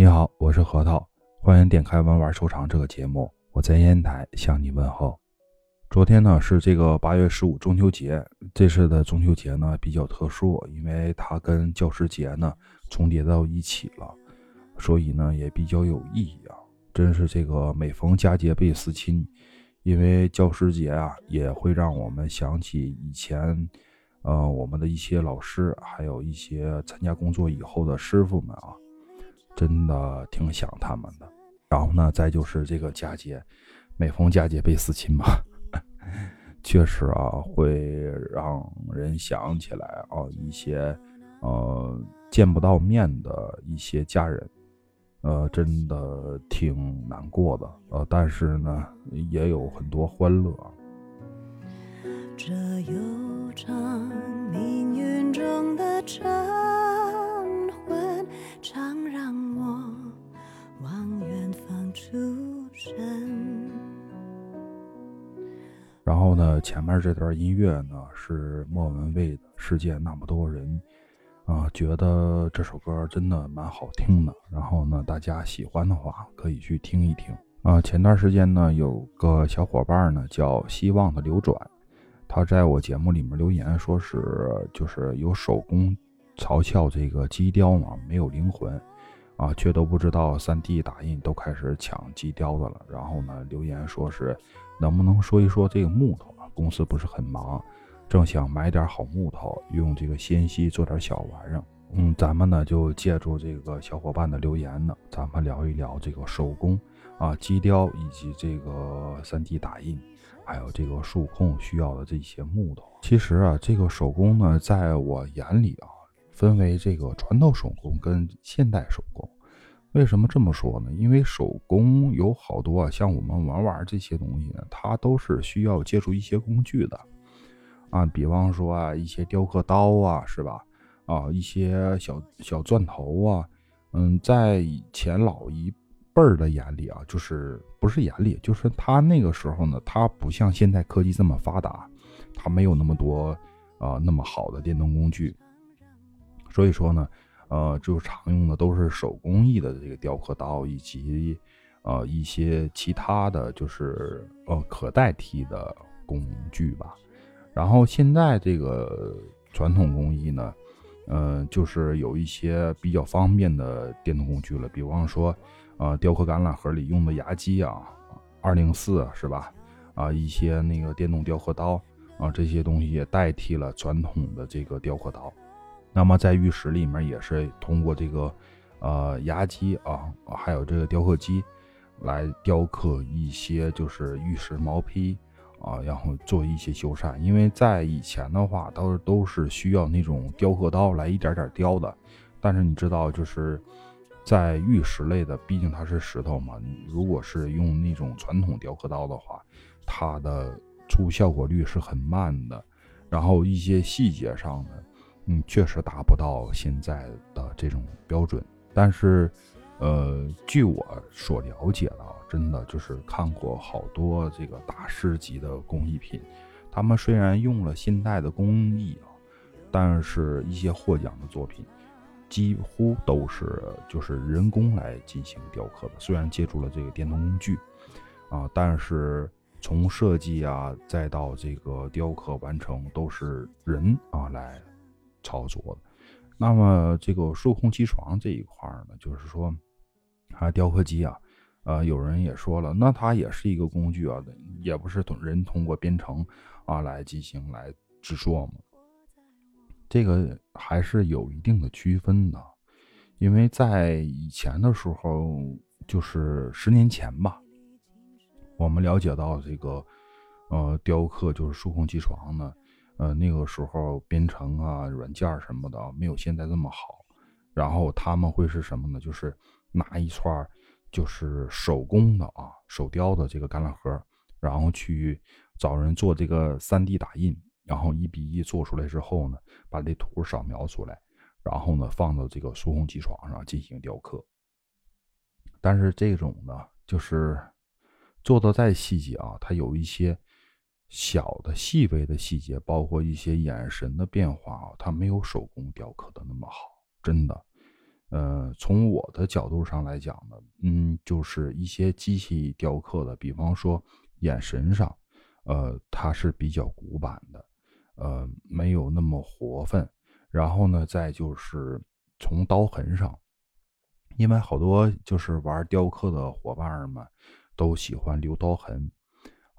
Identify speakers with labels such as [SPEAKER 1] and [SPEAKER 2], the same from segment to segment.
[SPEAKER 1] 你好，我是核桃，欢迎点开玩玩收藏这个节目。我在烟台向你问候。昨天呢是这个八月十五中秋节，这次的中秋节呢比较特殊，因为它跟教师节呢重叠到一起了，所以呢也比较有意义啊。真是这个每逢佳节倍思亲，因为教师节啊也会让我们想起以前，呃我们的一些老师，还有一些参加工作以后的师傅们啊。真的挺想他们的，然后呢，再就是这个佳节，每逢佳节倍思亲嘛，确实啊，会让人想起来啊一些呃见不到面的一些家人，呃，真的挺难过的，呃，但是呢，也有很多欢乐。这悠长命运中的常前面这段音乐呢是莫文蔚的《世界那么多人》，啊，觉得这首歌真的蛮好听的。然后呢，大家喜欢的话可以去听一听啊。前段时间呢，有个小伙伴呢叫希望的流转，他在我节目里面留言说是就是有手工。嘲笑这个机雕嘛，没有灵魂，啊，却都不知道 3D 打印都开始抢机雕的了。然后呢，留言说是能不能说一说这个木头？公司不是很忙，正想买点好木头，用这个纤细做点小玩意儿。嗯，咱们呢就借助这个小伙伴的留言呢，咱们聊一聊这个手工啊，机雕以及这个 3D 打印，还有这个数控需要的这些木头。其实啊，这个手工呢，在我眼里啊。分为这个传统手工跟现代手工，为什么这么说呢？因为手工有好多啊，像我们玩玩这些东西呢，它都是需要借助一些工具的啊，比方说啊，一些雕刻刀啊，是吧？啊，一些小小钻头啊，嗯，在以前老一辈儿的眼里啊，就是不是眼里，就是他那个时候呢，他不像现在科技这么发达，他没有那么多啊那么好的电动工具。所以说呢，呃，就常用的都是手工艺的这个雕刻刀，以及呃一些其他的就是呃可代替的工具吧。然后现在这个传统工艺呢，呃，就是有一些比较方便的电动工具了，比方说，呃，雕刻橄榄核里用的牙机啊，二零四是吧？啊，一些那个电动雕刻刀啊，这些东西也代替了传统的这个雕刻刀。那么在玉石里面也是通过这个，呃，牙机啊，还有这个雕刻机，来雕刻一些就是玉石毛坯啊，然后做一些修缮。因为在以前的话，都都是需要那种雕刻刀来一点点雕的。但是你知道，就是在玉石类的，毕竟它是石头嘛，如果是用那种传统雕刻刀的话，它的出效果率是很慢的，然后一些细节上的。嗯，确实达不到现在的这种标准，但是，呃，据我所了解的，真的就是看过好多这个大师级的工艺品，他们虽然用了现代的工艺啊，但是一些获奖的作品，几乎都是就是人工来进行雕刻的。虽然借助了这个电动工具，啊，但是从设计啊，再到这个雕刻完成，都是人啊来。操作的，那么这个数控机床这一块呢，就是说，啊，雕刻机啊，呃，有人也说了，那它也是一个工具啊，也不是人通过编程啊来进行来制作嘛。这个还是有一定的区分的，因为在以前的时候，就是十年前吧，我们了解到这个，呃，雕刻就是数控机床呢。呃，那个时候编程啊、软件什么的没有现在这么好，然后他们会是什么呢？就是拿一串就是手工的啊、手雕的这个橄榄核，然后去找人做这个 3D 打印，然后一比一做出来之后呢，把这图扫描出来，然后呢放到这个数控机床上进行雕刻。但是这种呢，就是做的再细节啊，它有一些。小的细微的细节，包括一些眼神的变化啊，它没有手工雕刻的那么好，真的。呃，从我的角度上来讲呢，嗯，就是一些机器雕刻的，比方说眼神上，呃，它是比较古板的，呃，没有那么活分。然后呢，再就是从刀痕上，因为好多就是玩雕刻的伙伴们都喜欢留刀痕，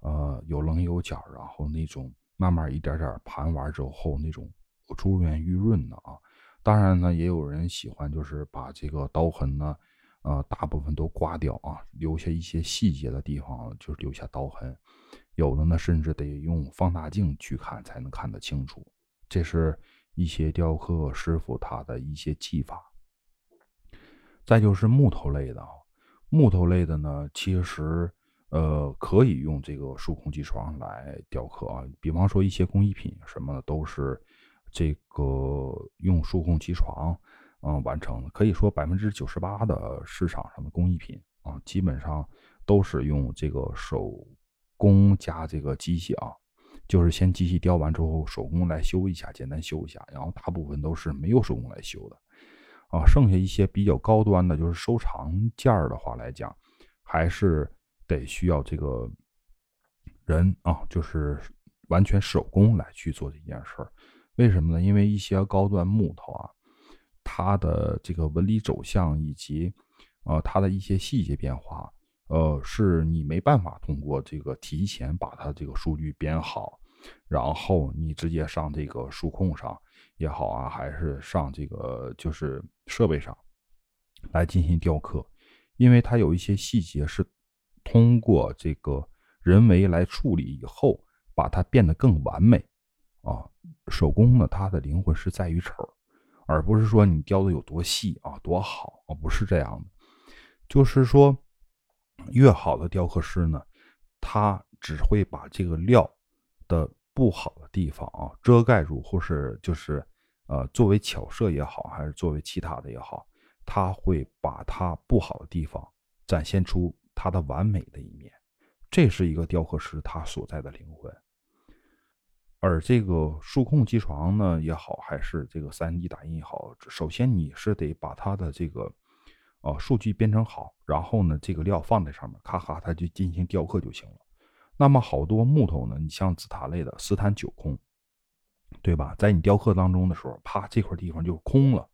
[SPEAKER 1] 呃，有棱有角，然后那种慢慢一点点盘完之后那种珠圆玉润的啊。当然呢，也有人喜欢，就是把这个刀痕呢，呃，大部分都刮掉啊，留下一些细节的地方，就是留下刀痕。有的呢，甚至得用放大镜去看才能看得清楚。这是一些雕刻师傅他的一些技法。再就是木头类的啊，木头类的呢，其实呃可以用这个数控机床来雕刻啊，比方说一些工艺品什么的都是。这个用数控机床，嗯，完成的可以说百分之九十八的市场上的工艺品啊，基本上都是用这个手工加这个机器啊，就是先机器雕完之后，手工来修一下，简单修一下，然后大部分都是没有手工来修的啊。剩下一些比较高端的，就是收藏件儿的话来讲，还是得需要这个人啊，就是完全手工来去做这件事儿。为什么呢？因为一些高端木头啊，它的这个纹理走向以及，呃，它的一些细节变化，呃，是你没办法通过这个提前把它这个数据编好，然后你直接上这个数控上也好啊，还是上这个就是设备上来进行雕刻，因为它有一些细节是通过这个人为来处理以后，把它变得更完美。啊，手工呢，它的灵魂是在于丑，而不是说你雕的有多细啊，多好啊，不是这样的。就是说，越好的雕刻师呢，他只会把这个料的不好的地方啊遮盖住，或是就是呃作为巧设也好，还是作为其他的也好，他会把它不好的地方展现出它的完美的一面。这是一个雕刻师他所在的灵魂。而这个数控机床呢也好，还是这个三 D 打印也好，首先你是得把它的这个，呃，数据编程好，然后呢，这个料放在上面，咔咔，它就进行雕刻就行了。那么好多木头呢，你像紫檀类的斯坦九空，对吧？在你雕刻当中的时候，啪，这块地方就空了。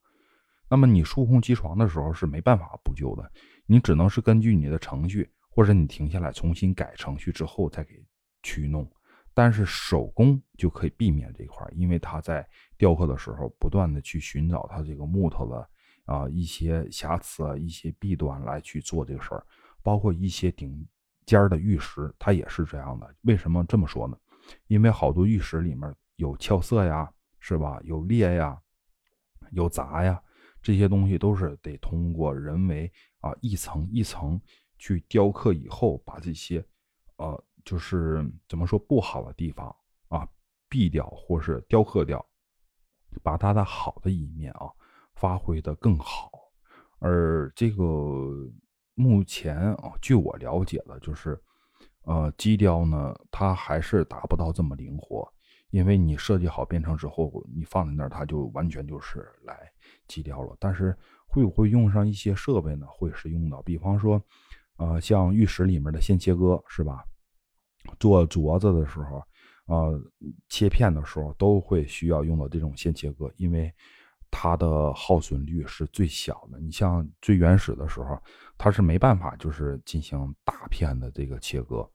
[SPEAKER 1] 那么你数控机床的时候是没办法补救的，你只能是根据你的程序，或者你停下来重新改程序之后再给去弄。但是手工就可以避免这块因为它在雕刻的时候不断的去寻找它这个木头的啊一些瑕疵啊一些弊端来去做这个事儿，包括一些顶尖的玉石，它也是这样的。为什么这么说呢？因为好多玉石里面有俏色呀，是吧？有裂呀，有杂呀，这些东西都是得通过人为啊一层一层去雕刻以后，把这些呃。就是怎么说不好的地方啊，避掉或是雕刻掉，把它的好的一面啊发挥的更好。而这个目前啊，据我了解的，就是呃，机雕呢，它还是达不到这么灵活，因为你设计好编程之后，你放在那儿，它就完全就是来机雕了。但是会不会用上一些设备呢？会是用到，比方说，呃，像玉石里面的线切割，是吧？做镯子的时候，呃，切片的时候都会需要用到这种线切割，因为它的耗损率是最小的。你像最原始的时候，它是没办法就是进行大片的这个切割，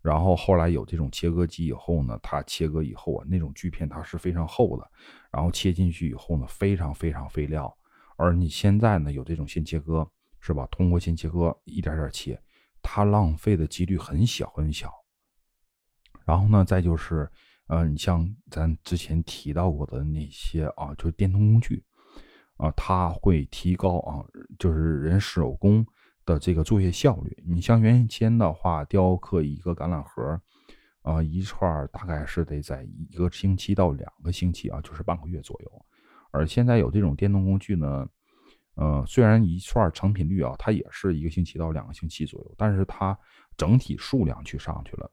[SPEAKER 1] 然后后来有这种切割机以后呢，它切割以后啊，那种锯片它是非常厚的，然后切进去以后呢，非常非常费料。而你现在呢，有这种线切割，是吧？通过线切割一点点切，它浪费的几率很小很小。然后呢，再就是，呃，你像咱之前提到过的那些啊，就是电动工具，啊，它会提高啊，就是人手工的这个作业效率。你像原先的话，雕刻一个橄榄核，啊，一串大概是得在一个星期到两个星期啊，就是半个月左右。而现在有这种电动工具呢，呃，虽然一串成品率啊，它也是一个星期到两个星期左右，但是它整体数量去上去了。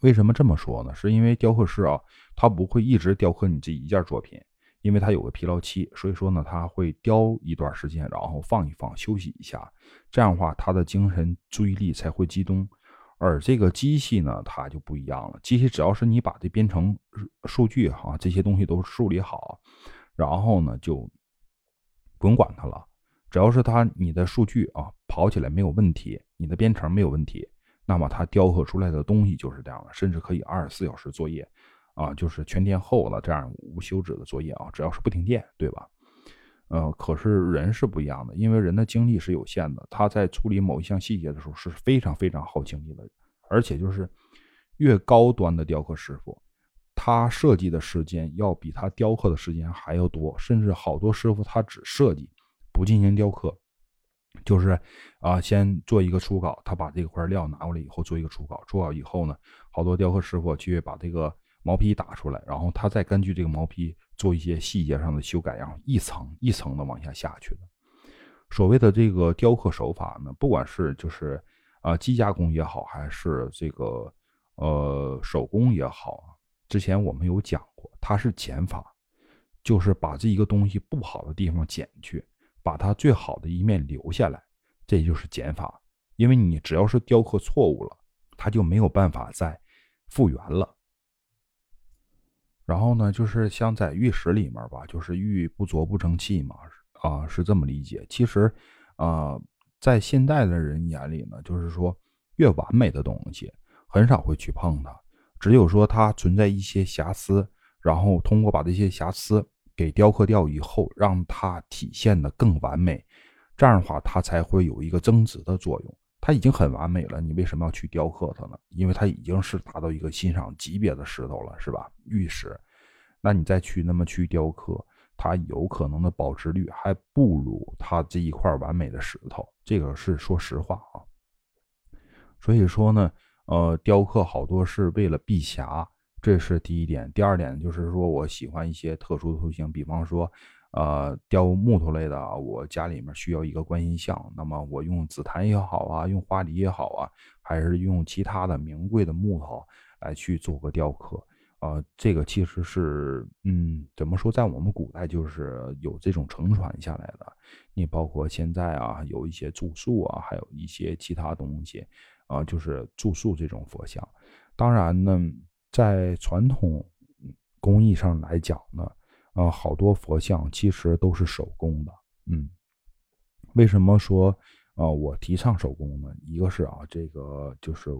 [SPEAKER 1] 为什么这么说呢？是因为雕刻师啊，他不会一直雕刻你这一件作品，因为它有个疲劳期，所以说呢，它会雕一段时间，然后放一放，休息一下，这样的话，它的精神注意力才会集中。而这个机器呢，它就不一样了。机器只要是你把这编程数据哈这些东西都梳理好，然后呢就不用管它了。只要是它你的数据啊跑起来没有问题，你的编程没有问题，那么它雕刻出来的东西就是这样的，甚至可以二十四小时作业啊，就是全天候的这样无休止的作业啊，只要是不停电，对吧？呃，可是人是不一样的，因为人的精力是有限的，他在处理某一项细节的时候是非常非常耗精力的，而且就是越高端的雕刻师傅，他设计的时间要比他雕刻的时间还要多，甚至好多师傅他只设计不进行雕刻，就是啊，先做一个初稿，他把这块料拿过来以后做一个初稿，初稿以后呢，好多雕刻师傅去把这个毛坯打出来，然后他再根据这个毛坯。做一些细节上的修改，然后一层一层的往下下去的。所谓的这个雕刻手法呢，不管是就是啊机加工也好，还是这个呃手工也好，之前我们有讲过，它是减法，就是把这一个东西不好的地方减去，把它最好的一面留下来，这就是减法。因为你只要是雕刻错误了，它就没有办法再复原了。然后呢，就是像在玉石里面吧，就是玉不琢不成器嘛，啊，是这么理解。其实，啊，在现代的人眼里呢，就是说越完美的东西很少会去碰它，只有说它存在一些瑕疵，然后通过把这些瑕疵给雕刻掉以后，让它体现的更完美，这样的话它才会有一个增值的作用。它已经很完美了，你为什么要去雕刻它呢？因为它已经是达到一个欣赏级别的石头了，是吧？玉石，那你再去那么去雕刻，它有可能的保值率还不如它这一块完美的石头。这个是说实话啊。所以说呢，呃，雕刻好多是为了避瑕，这是第一点。第二点就是说我喜欢一些特殊的图形，比方说。呃，雕木头类的，我家里面需要一个观音像，那么我用紫檀也好啊，用花梨也好啊，还是用其他的名贵的木头来去做个雕刻，呃，这个其实是，嗯，怎么说，在我们古代就是有这种承传下来的。你包括现在啊，有一些住宿啊，还有一些其他东西，啊，就是住宿这种佛像。当然呢，在传统工艺上来讲呢。啊，好多佛像其实都是手工的，嗯，为什么说啊我提倡手工呢？一个是啊，这个就是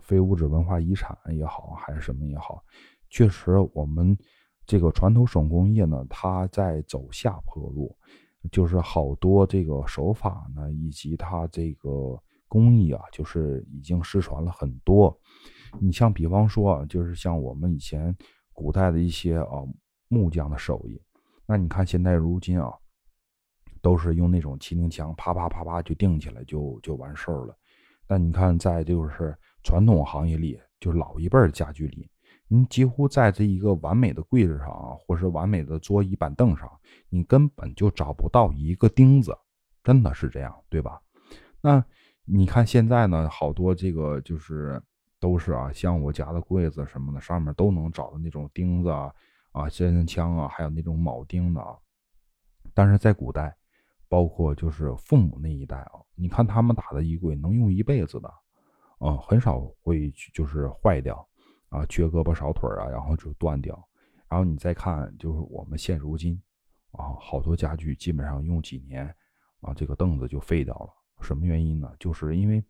[SPEAKER 1] 非物质文化遗产也好，还是什么也好，确实我们这个传统手工业呢，它在走下坡路，就是好多这个手法呢，以及它这个工艺啊，就是已经失传了很多。你像比方说啊，就是像我们以前古代的一些啊。木匠的手艺，那你看现在如今啊，都是用那种麒麟枪，啪啪啪啪就钉起来就就完事儿了。那你看在就是传统行业里，就是老一辈儿家具里，你几乎在这一个完美的柜子上啊，或是完美的桌椅板凳上，你根本就找不到一个钉子，真的是这样，对吧？那你看现在呢，好多这个就是都是啊，像我家的柜子什么的，上面都能找到那种钉子啊。啊，仙人枪啊，还有那种铆钉的啊，但是在古代，包括就是父母那一代啊，你看他们打的衣柜能用一辈子的，啊，很少会就是坏掉，啊，缺胳膊少腿啊，然后就断掉。然后你再看，就是我们现如今，啊，好多家具基本上用几年，啊，这个凳子就废掉了。什么原因呢？就是因为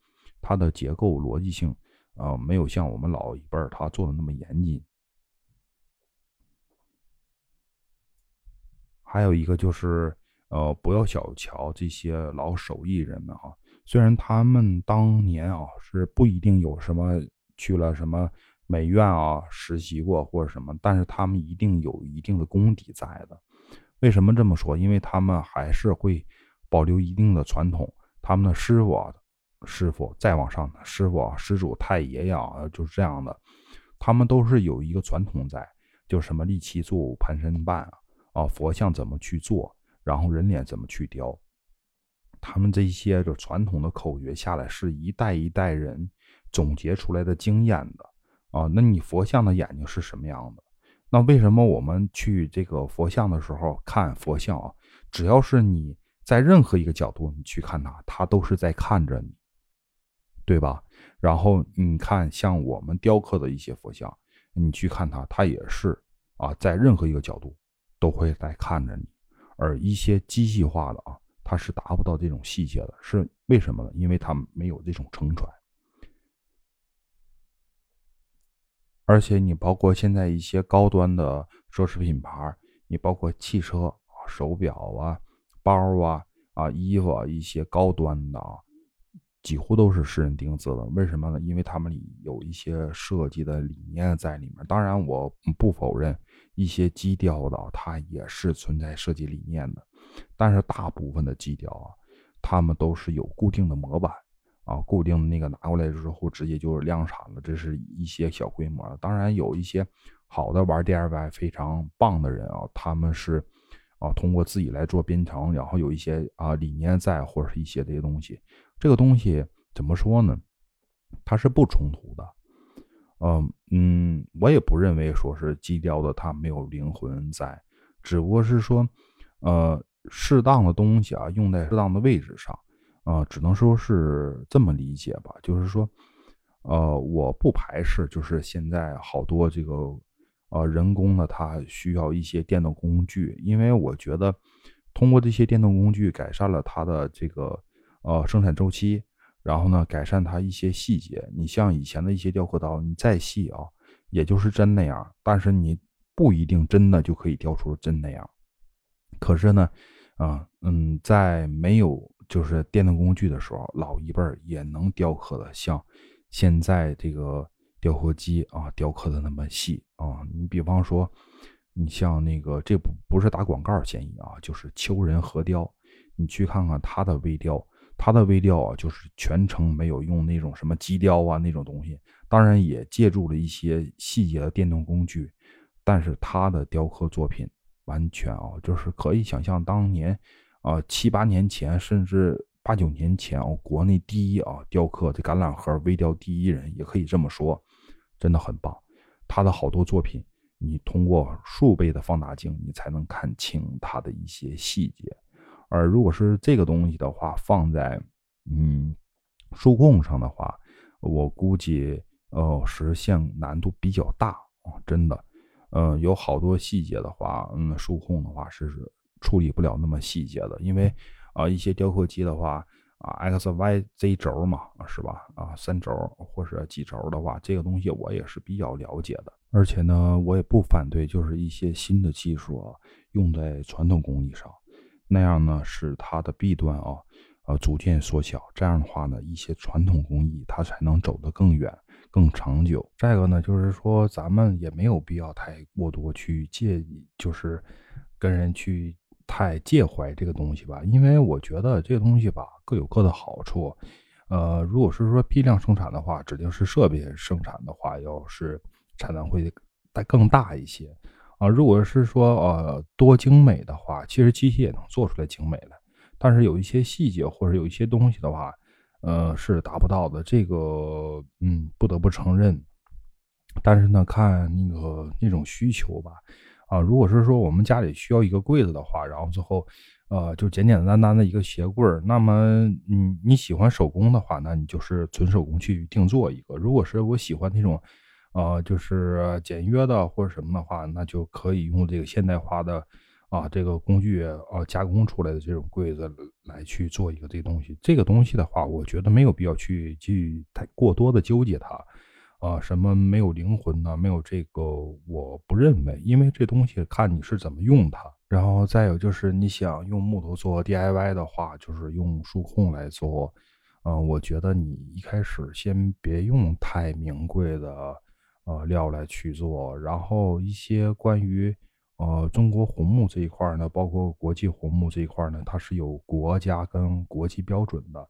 [SPEAKER 1] 它的结构逻辑性，啊，没有像我们老一辈儿他做的那么严谨。还有一个就是，呃，不要小瞧这些老手艺人们啊。虽然他们当年啊是不一定有什么去了什么美院啊实习过或者什么，但是他们一定有一定的功底在的。为什么这么说？因为他们还是会保留一定的传统。他们的师傅啊，师傅再往上师傅啊，师祖太爷呀，就是这样的，他们都是有一个传统在，就什么立七柱、盘身半啊。啊，佛像怎么去做，然后人脸怎么去雕，他们这些就传统的口诀下来，是一代一代人总结出来的经验的啊。那你佛像的眼睛是什么样的？那为什么我们去这个佛像的时候看佛像啊？只要是你在任何一个角度你去看它，它都是在看着你，对吧？然后你看像我们雕刻的一些佛像，你去看它，它也是啊，在任何一个角度都会在看着你。而一些机器化的啊，它是达不到这种细节的，是为什么呢？因为它没有这种承传。而且你包括现在一些高端的奢侈品牌，你包括汽车、手表啊、包啊、啊衣服啊一些高端的啊，几乎都是私人定制的。为什么呢？因为他们里有一些设计的理念在里面。当然，我不否认一些机雕的它也是存在设计理念的，但是大部分的机雕啊，他们都是有固定的模板。啊，固定的那个拿过来之后，直接就是量产了。这是一些小规模，当然有一些好的玩 DIY 非常棒的人啊，他们是啊通过自己来做编程，然后有一些啊理念在，或者是一些这些东西。这个东西怎么说呢？它是不冲突的。嗯嗯，我也不认为说是基雕的它没有灵魂在，只不过是说呃适当的东西啊用在适当的位置上。啊，只能说是这么理解吧，就是说，呃，我不排斥，就是现在好多这个，呃，人工的它需要一些电动工具，因为我觉得通过这些电动工具改善了它的这个呃生产周期，然后呢，改善它一些细节。你像以前的一些雕刻刀，你再细啊，也就是真那样，但是你不一定真的就可以雕出真那样。可是呢，啊，嗯，在没有就是电动工具的时候，老一辈儿也能雕刻的像现在这个雕刻机啊雕刻的那么细啊。你比方说，你像那个这不不是打广告嫌疑啊，就是秋人核雕，你去看看它的微雕，他的微雕啊，就是全程没有用那种什么机雕啊那种东西，当然也借助了一些细节的电动工具，但是他的雕刻作品完全啊，就是可以想象当年。啊，七八年前，甚至八九年前哦，国内第一啊雕刻这橄榄核微雕第一人，也可以这么说，真的很棒。他的好多作品，你通过数倍的放大镜，你才能看清他的一些细节。而如果是这个东西的话，放在嗯数控上的话，我估计呃实现难度比较大啊，真的。嗯，有好多细节的话，嗯，数控的话是。处理不了那么细节的，因为啊，一些雕刻机的话啊，X、Y、Z 轴嘛，是吧？啊，三轴或者几轴的话，这个东西我也是比较了解的。而且呢，我也不反对，就是一些新的技术啊，用在传统工艺上，那样呢，使它的弊端啊，呃，逐渐缩小。这样的话呢，一些传统工艺它才能走得更远、更长久。再一个呢，就是说咱们也没有必要太过多去介意，就是跟人去。太介怀这个东西吧，因为我觉得这个东西吧各有各的好处。呃，如果是说批量生产的话，指定是设备生产的话，要是产能会再更大一些啊。如果是说呃多精美的话，其实机器也能做出来精美的，但是有一些细节或者有一些东西的话，呃是达不到的。这个嗯不得不承认，但是呢看那个那种需求吧。啊，如果是说我们家里需要一个柜子的话，然后最后，呃，就简简单单的一个鞋柜儿，那么，你你喜欢手工的话，那你就是纯手工去定做一个；如果是我喜欢那种，呃，就是简约的或者什么的话，那就可以用这个现代化的啊这个工具啊加工出来的这种柜子来去做一个这东西。这个东西的话，我觉得没有必要去去太过多的纠结它。啊，什么没有灵魂呢？没有这个，我不认为，因为这东西看你是怎么用它。然后再有就是，你想用木头做 DIY 的话，就是用数控来做。嗯，我觉得你一开始先别用太名贵的呃料来去做。然后一些关于呃中国红木这一块呢，包括国际红木这一块呢，它是有国家跟国际标准的。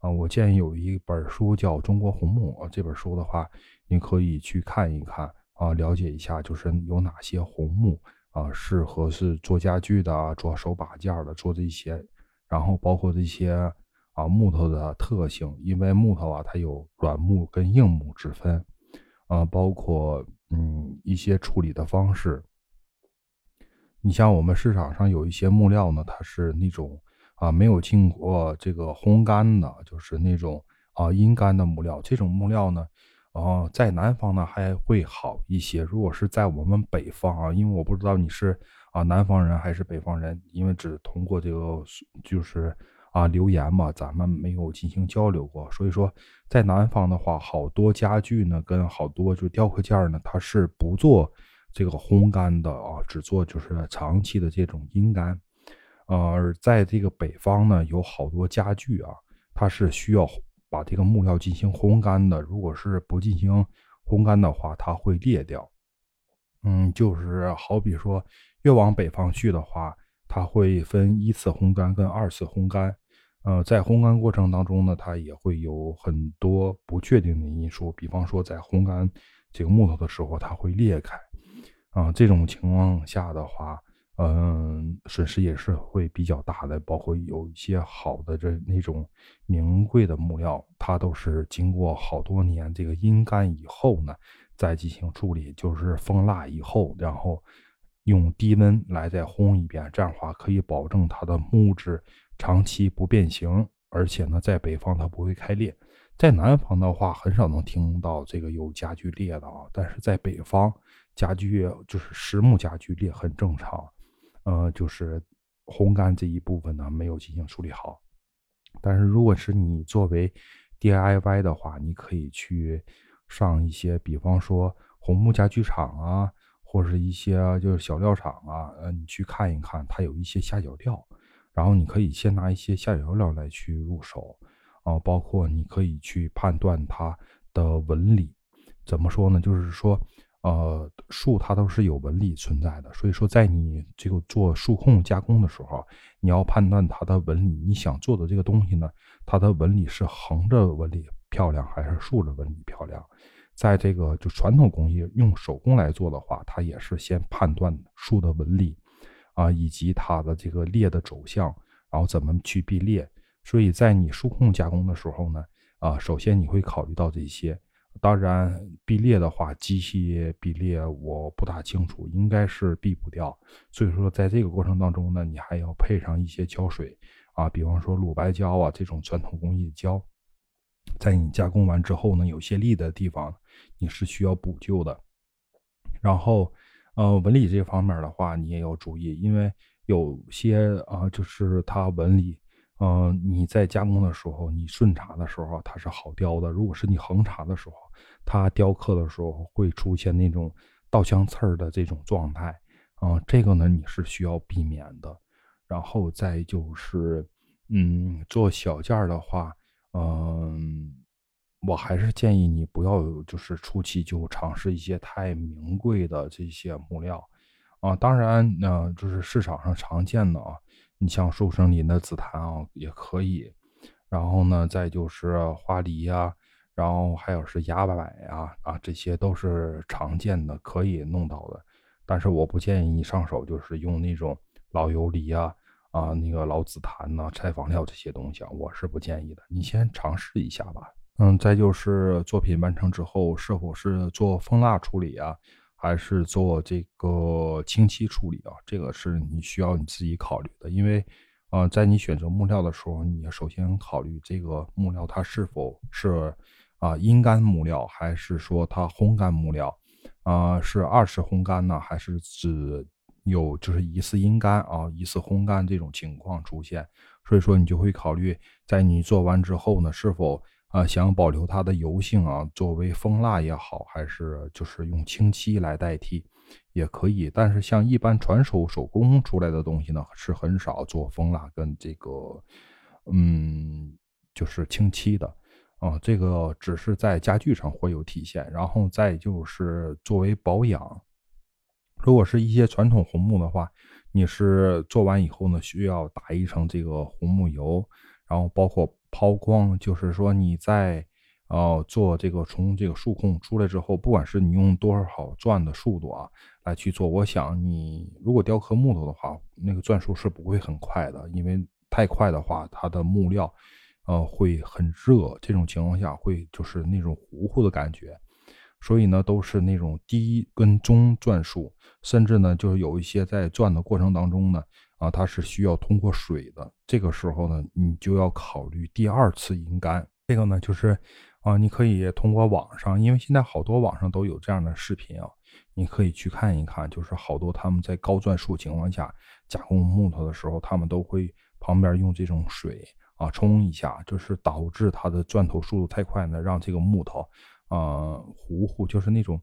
[SPEAKER 1] 啊，我建议有一本书叫《中国红木》，这本书的话，你可以去看一看啊，了解一下，就是有哪些红木啊适合是做家具的、做手把件的、做这些，然后包括这些啊木头的特性，因为木头啊它有软木跟硬木之分啊，包括嗯一些处理的方式。你像我们市场上有一些木料呢，它是那种啊没有经过这个烘干的，就是那种啊阴干的木料。这种木料呢，啊，在南方呢还会好一些。如果是在我们北方啊，因为我不知道你是啊南方人还是北方人，因为只通过这个就是啊留言嘛，咱们没有进行交流过。所以说，在南方的话，好多家具呢，跟好多就雕刻件呢，它是不做。这个烘干的啊，只做就是长期的这种阴干，呃，而在这个北方呢，有好多家具啊，它是需要把这个木料进行烘干的。如果是不进行烘干的话，它会裂掉。嗯，就是好比说，越往北方去的话，它会分一次烘干跟二次烘干。呃，在烘干过程当中呢，它也会有很多不确定的因素，比方说在烘干这个木头的时候，它会裂开。啊，这种情况下的话，嗯，损失也是会比较大的。包括有一些好的这那种名贵的木料，它都是经过好多年这个阴干以后呢，再进行处理，就是封蜡以后，然后用低温来再烘一遍，这样的话可以保证它的木质长期不变形，而且呢，在北方它不会开裂。在南方的话，很少能听到这个有家具裂的啊，但是在北方。家具就是实木家具裂很正常，呃，就是烘干这一部分呢没有进行处理好。但是如果是你作为 DIY 的话，你可以去上一些，比方说红木家具厂啊，或者是一些就是小料厂啊，呃，你去看一看，它有一些下脚料，然后你可以先拿一些下脚料来去入手，啊，包括你可以去判断它的纹理，怎么说呢？就是说。呃，树它都是有纹理存在的，所以说在你这个做数控加工的时候，你要判断它的纹理。你想做的这个东西呢，它的纹理是横着纹理漂亮，还是竖着纹理漂亮？在这个就传统工艺用手工来做的话，它也是先判断树的纹理啊，以及它的这个裂的走向，然后怎么去避裂。所以在你数控加工的时候呢，啊，首先你会考虑到这些。当然，避裂的话，机器避裂我不大清楚，应该是避不掉。所以说，在这个过程当中呢，你还要配上一些胶水啊，比方说乳白胶啊这种传统工艺的胶，在你加工完之后呢，有些裂的地方你是需要补救的。然后，呃，纹理这方面的话，你也要注意，因为有些啊，就是它纹理。嗯，你在加工的时候，你顺茬的时候它是好雕的。如果是你横茬的时候，它雕刻的时候会出现那种倒枪刺儿的这种状态。嗯，这个呢你是需要避免的。然后再就是，嗯，做小件的话，嗯，我还是建议你不要就是初期就尝试一些太名贵的这些木料。啊，当然呢，就是市场上常见的啊。你像寿生林的紫檀啊，也可以。然后呢，再就是花梨呀，然后还有是崖柏呀，啊，这些都是常见的，可以弄到的。但是我不建议你上手，就是用那种老油梨啊，啊，那个老紫檀呐、拆房料这些东西啊，我是不建议的。你先尝试一下吧。嗯，再就是作品完成之后，是否是做蜂蜡处理啊？还是做这个清漆处理啊，这个是你需要你自己考虑的。因为，呃，在你选择木料的时候，你首先考虑这个木料它是否是啊阴干木料，还是说它烘干木料，啊是二次烘干呢，还是只有就是一次阴干啊一次烘干这种情况出现？所以说你就会考虑，在你做完之后呢，是否。啊，想保留它的油性啊，作为蜂蜡也好，还是就是用清漆来代替，也可以。但是像一般传手手工出来的东西呢，是很少做蜂蜡跟这个，嗯，就是清漆的啊。这个只是在家具上会有体现。然后再就是作为保养，如果是一些传统红木的话，你是做完以后呢，需要打一层这个红木油，然后包括。抛光就是说你在，呃，做这个从这个数控出来之后，不管是你用多少好转的速度啊来去做，我想你如果雕刻木头的话，那个转速是不会很快的，因为太快的话，它的木料，呃，会很热，这种情况下会就是那种糊糊的感觉。所以呢都是那种低跟中转速，甚至呢就是有一些在转的过程当中呢，啊它是需要通过水的，这个时候呢你就要考虑第二次阴干。这个呢就是啊你可以通过网上，因为现在好多网上都有这样的视频啊，你可以去看一看，就是好多他们在高转速情况下加工木头的时候，他们都会旁边用这种水。啊，冲一下就是导致它的钻头速度太快呢，让这个木头，啊，糊糊，就是那种，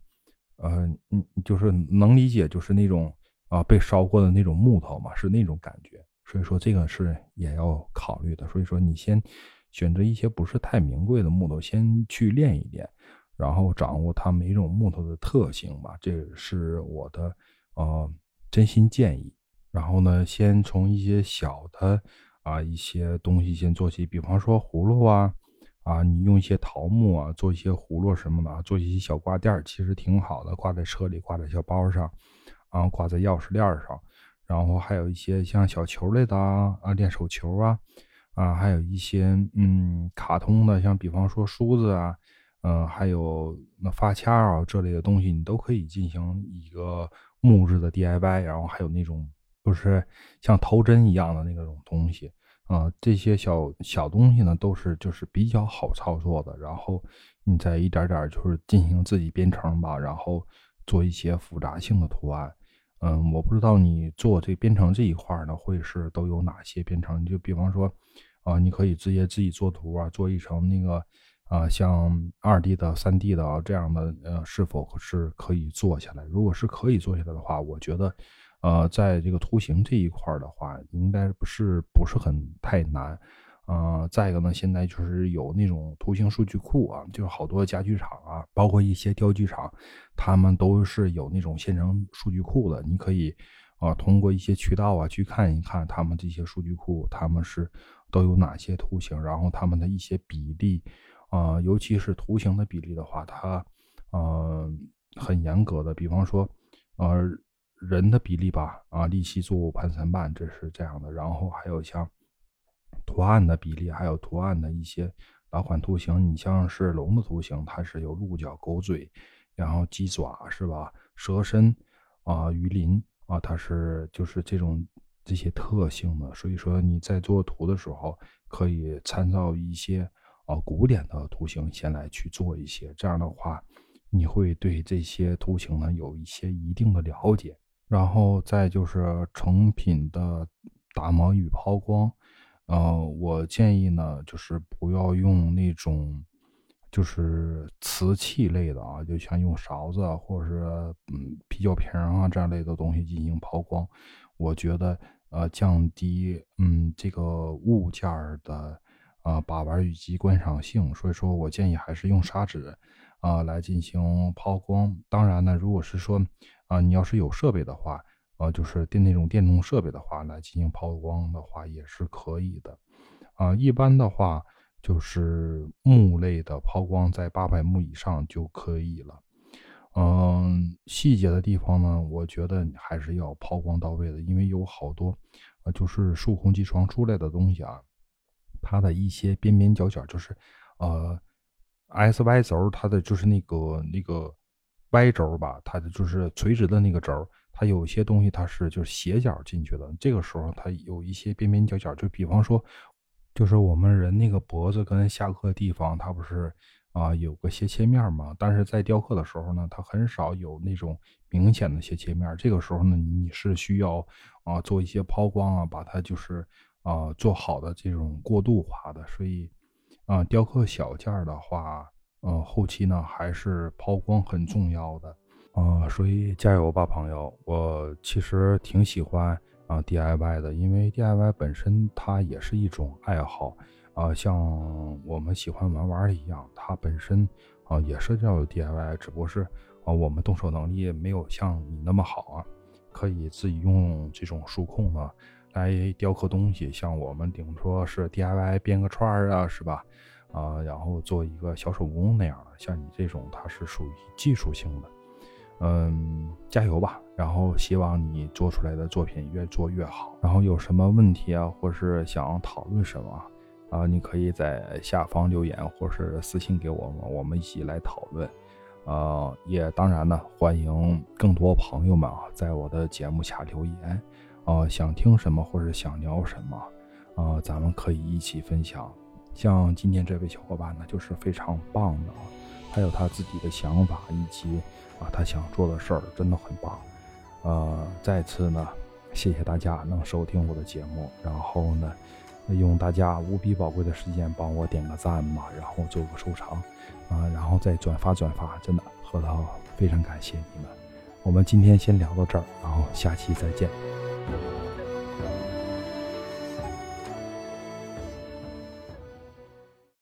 [SPEAKER 1] 呃，嗯，就是能理解，就是那种啊被烧过的那种木头嘛，是那种感觉。所以说这个是也要考虑的。所以说你先选择一些不是太名贵的木头，先去练一练，然后掌握它每种木头的特性吧。这是我的呃真心建议。然后呢，先从一些小的。啊，一些东西先做起，比方说葫芦啊，啊，你用一些桃木啊做一些葫芦什么的，做一些小挂件其实挺好的，挂在车里，挂在小包上，然后挂在钥匙链上，然后还有一些像小球类的啊，啊，练手球啊，啊，还有一些嗯，卡通的，像比方说梳子啊，嗯，还有那发卡啊这类的东西，你都可以进行一个木质的 DIY，然后还有那种。就是像头针一样的那种东西，啊，这些小小东西呢，都是就是比较好操作的。然后你再一点点就是进行自己编程吧，然后做一些复杂性的图案。嗯，我不知道你做这编程这一块呢，会是都有哪些编程？就比方说，啊，你可以直接自己做图啊，做一成那个啊，像二 D 的、三 D 的啊这样的，呃，是否是可以做下来？如果是可以做下来的话，我觉得。呃，在这个图形这一块的话，应该不是不是很太难。呃，再一个呢，现在就是有那种图形数据库啊，就是好多家具厂啊，包括一些雕具厂，他们都是有那种现成数据库的。你可以啊，通过一些渠道啊去看一看他们这些数据库，他们是都有哪些图形，然后他们的一些比例啊，尤其是图形的比例的话，它呃很严格的。比方说，呃。人的比例吧，啊，立七坐五盘三半，这是这样的。然后还有像图案的比例，还有图案的一些老款图形。你像是龙的图形，它是有鹿角、狗嘴，然后鸡爪是吧？蛇身啊，鱼鳞啊，它是就是这种这些特性的。所以说你在做图的时候，可以参照一些啊古典的图形先来去做一些，这样的话你会对这些图形呢有一些一定的了解。然后再就是成品的打磨与抛光，呃，我建议呢，就是不要用那种就是瓷器类的啊，就像用勺子或者是嗯啤酒瓶啊这样类的东西进行抛光，我觉得呃降低嗯这个物件的啊把玩以及观赏性，所以说我建议还是用砂纸啊来进行抛光。当然呢，如果是说。啊，你要是有设备的话，呃，就是电那种电动设备的话，来进行抛光的话也是可以的。啊，一般的话就是木类的抛光在八百目以上就可以了。嗯，细节的地方呢，我觉得还是要抛光到位的，因为有好多，呃，就是数控机床出来的东西啊，它的一些边边角角就是，呃，S Y 轴，它的就是那个那个。Y 轴吧，它的就是垂直的那个轴，它有些东西它是就是斜角进去的。这个时候它有一些边边角角，就比方说，就是我们人那个脖子跟下颚地方，它不是啊有个斜切面嘛？但是在雕刻的时候呢，它很少有那种明显的斜切面。这个时候呢，你是需要啊做一些抛光啊，把它就是啊做好的这种过渡化的。所以啊，雕刻小件的话。呃，后期呢还是抛光很重要的，啊，所以加油吧，朋友！我其实挺喜欢啊 DIY 的，因为 DIY 本身它也是一种爱好，啊，像我们喜欢玩玩一样，它本身啊也是叫 DIY，只不过是啊我们动手能力没有像你那么好啊，可以自己用这种数控呢来雕刻东西，像我们顶多是 DIY 编个串儿啊，是吧？啊，然后做一个小手工那样的，像你这种，它是属于技术性的，嗯，加油吧！然后希望你做出来的作品越做越好。然后有什么问题啊，或是想讨论什么啊，你可以在下方留言，或是私信给我们，我们一起来讨论。呃，也当然呢，欢迎更多朋友们啊，在我的节目下留言，啊，想听什么或者想聊什么，啊，咱们可以一起分享。像今天这位小伙伴呢，就是非常棒的，他有他自己的想法以及啊他想做的事儿，真的很棒。呃，再次呢，谢谢大家能收听我的节目，然后呢，用大家无比宝贵的时间帮我点个赞嘛，然后做个收藏。啊，然后再转发转发，真的，核桃非常感谢你们。我们今天先聊到这儿，然后下期再见。